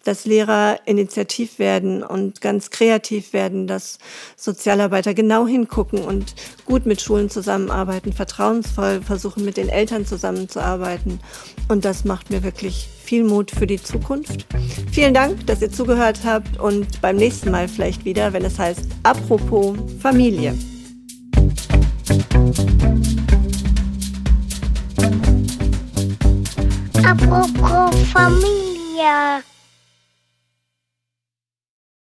dass Lehrer initiativ werden und ganz kreativ werden, dass Sozialarbeiter genau hingucken und gut mit Schulen zusammenarbeiten, vertrauensvoll versuchen, mit den Eltern zusammenzuarbeiten. Und das macht mir wirklich viel Mut für die Zukunft. Vielen Dank, dass ihr zugehört habt und beim nächsten Mal vielleicht wieder, wenn es heißt Apropos Familie. Apropos Familie.